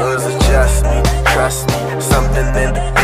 so it's just me, trust me. Something in the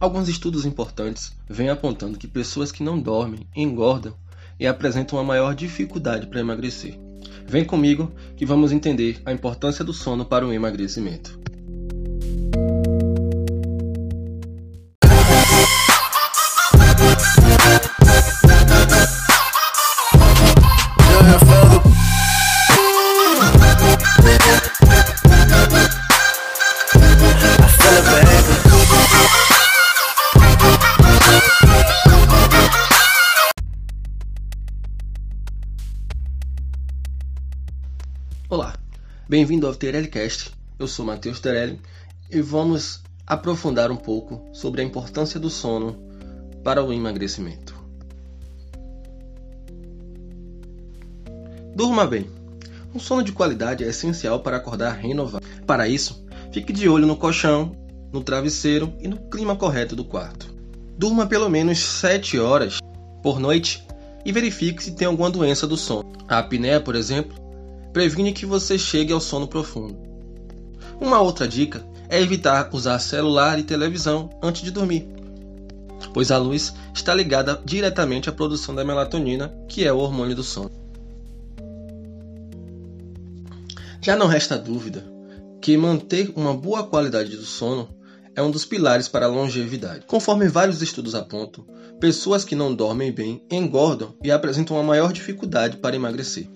Alguns estudos importantes vêm apontando que pessoas que não dormem engordam e apresentam uma maior dificuldade para emagrecer. Vem comigo que vamos entender a importância do sono para o emagrecimento. Bem-vindo ao Terellicast. Eu sou Matheus Terelli e vamos aprofundar um pouco sobre a importância do sono para o emagrecimento. Durma bem. Um sono de qualidade é essencial para acordar renovado. Para isso, fique de olho no colchão, no travesseiro e no clima correto do quarto. Durma pelo menos 7 horas por noite e verifique se tem alguma doença do sono. A apneia, por exemplo, previne que você chegue ao sono profundo. Uma outra dica é evitar usar celular e televisão antes de dormir, pois a luz está ligada diretamente à produção da melatonina, que é o hormônio do sono. Já não resta dúvida que manter uma boa qualidade do sono é um dos pilares para a longevidade. Conforme vários estudos apontam, pessoas que não dormem bem engordam e apresentam uma maior dificuldade para emagrecer.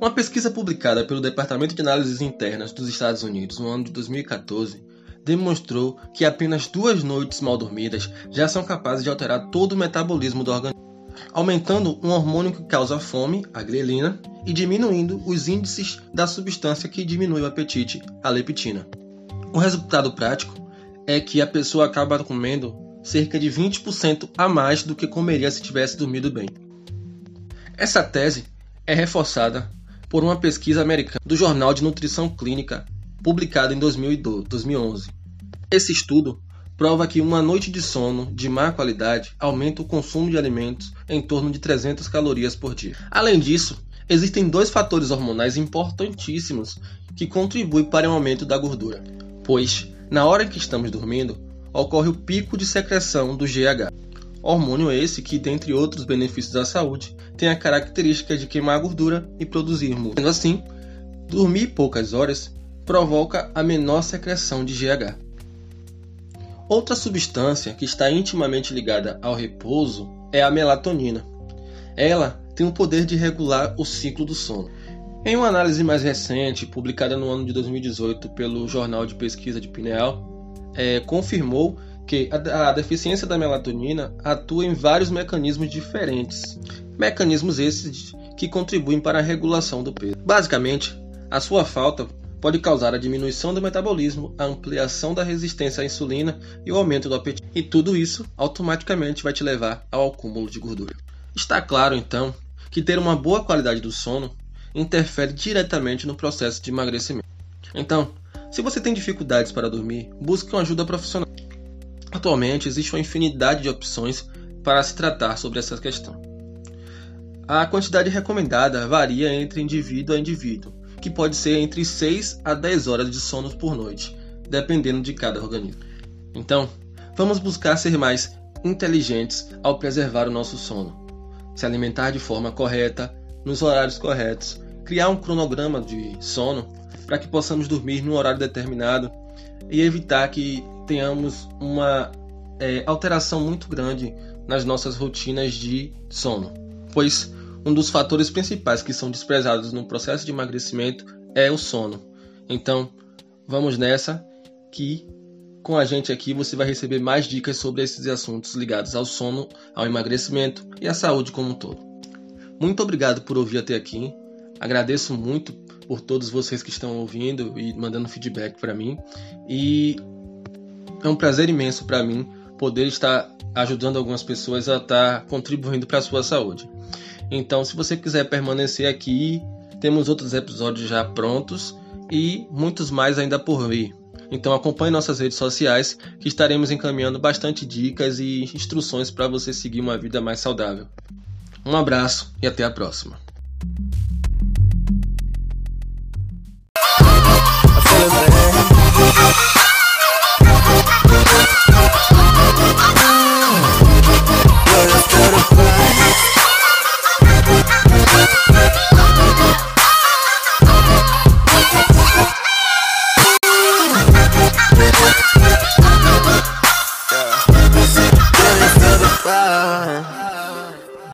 Uma pesquisa publicada pelo Departamento de Análises Internas dos Estados Unidos no ano de 2014 demonstrou que apenas duas noites mal dormidas já são capazes de alterar todo o metabolismo do organismo, aumentando um hormônio que causa fome, a grelina, e diminuindo os índices da substância que diminui o apetite, a leptina. O resultado prático é que a pessoa acaba comendo cerca de 20% a mais do que comeria se tivesse dormido bem. Essa tese é reforçada por uma pesquisa americana do Jornal de Nutrição Clínica, publicada em 2011. Esse estudo prova que uma noite de sono de má qualidade aumenta o consumo de alimentos em torno de 300 calorias por dia. Além disso, existem dois fatores hormonais importantíssimos que contribuem para o aumento da gordura, pois, na hora em que estamos dormindo, ocorre o pico de secreção do GH. Hormônio esse que, dentre outros benefícios à saúde, tem a característica de queimar gordura e produzir músculo. Sendo assim, dormir poucas horas provoca a menor secreção de GH. Outra substância que está intimamente ligada ao repouso é a melatonina. Ela tem o poder de regular o ciclo do sono. Em uma análise mais recente, publicada no ano de 2018 pelo Jornal de Pesquisa de Pineal, é, confirmou que a, a deficiência da melatonina atua em vários mecanismos diferentes. Mecanismos esses que contribuem para a regulação do peso. Basicamente, a sua falta pode causar a diminuição do metabolismo, a ampliação da resistência à insulina e o aumento do apetite. E tudo isso automaticamente vai te levar ao acúmulo de gordura. Está claro, então, que ter uma boa qualidade do sono interfere diretamente no processo de emagrecimento. Então, se você tem dificuldades para dormir, busque uma ajuda profissional. Atualmente existe uma infinidade de opções para se tratar sobre essa questão. A quantidade recomendada varia entre indivíduo a indivíduo, que pode ser entre 6 a 10 horas de sono por noite, dependendo de cada organismo. Então, vamos buscar ser mais inteligentes ao preservar o nosso sono, se alimentar de forma correta, nos horários corretos, criar um cronograma de sono para que possamos dormir num horário determinado e evitar que tenhamos uma é, alteração muito grande nas nossas rotinas de sono, pois um dos fatores principais que são desprezados no processo de emagrecimento é o sono. Então, vamos nessa que com a gente aqui você vai receber mais dicas sobre esses assuntos ligados ao sono, ao emagrecimento e à saúde como um todo. Muito obrigado por ouvir até aqui. Agradeço muito por todos vocês que estão ouvindo e mandando feedback para mim. E é um prazer imenso para mim poder estar ajudando algumas pessoas a estar contribuindo para a sua saúde. Então, se você quiser permanecer aqui, temos outros episódios já prontos e muitos mais ainda por vir. Então acompanhe nossas redes sociais que estaremos encaminhando bastante dicas e instruções para você seguir uma vida mais saudável. Um abraço e até a próxima.